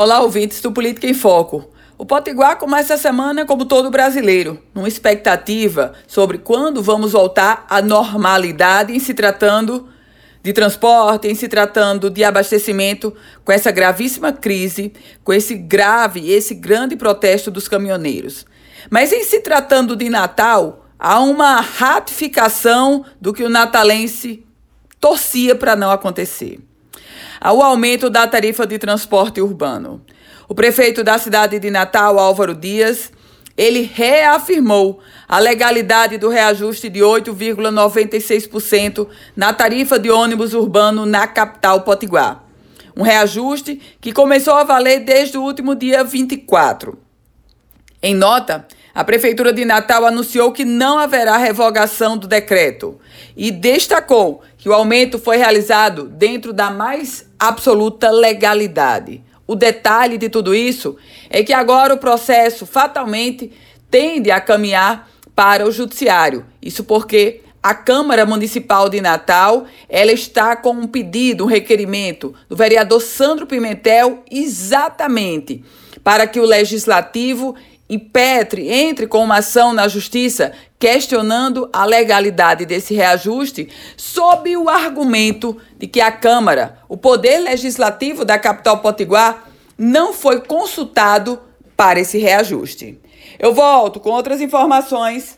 Olá, ouvintes do Política em Foco. O Potiguar começa a semana como todo brasileiro, numa expectativa sobre quando vamos voltar à normalidade em se tratando de transporte, em se tratando de abastecimento, com essa gravíssima crise, com esse grave, esse grande protesto dos caminhoneiros. Mas em se tratando de Natal, há uma ratificação do que o natalense torcia para não acontecer ao aumento da tarifa de transporte urbano. O prefeito da cidade de Natal, Álvaro Dias, ele reafirmou a legalidade do reajuste de 8,96% na tarifa de ônibus urbano na capital potiguar. Um reajuste que começou a valer desde o último dia 24. Em nota, a Prefeitura de Natal anunciou que não haverá revogação do decreto e destacou que o aumento foi realizado dentro da mais absoluta legalidade. O detalhe de tudo isso é que agora o processo fatalmente tende a caminhar para o judiciário. Isso porque a Câmara Municipal de Natal, ela está com um pedido, um requerimento do vereador Sandro Pimentel exatamente para que o legislativo impetre entre com uma ação na justiça questionando a legalidade desse reajuste sob o argumento de que a Câmara, o poder legislativo da capital potiguar, não foi consultado para esse reajuste. Eu volto com outras informações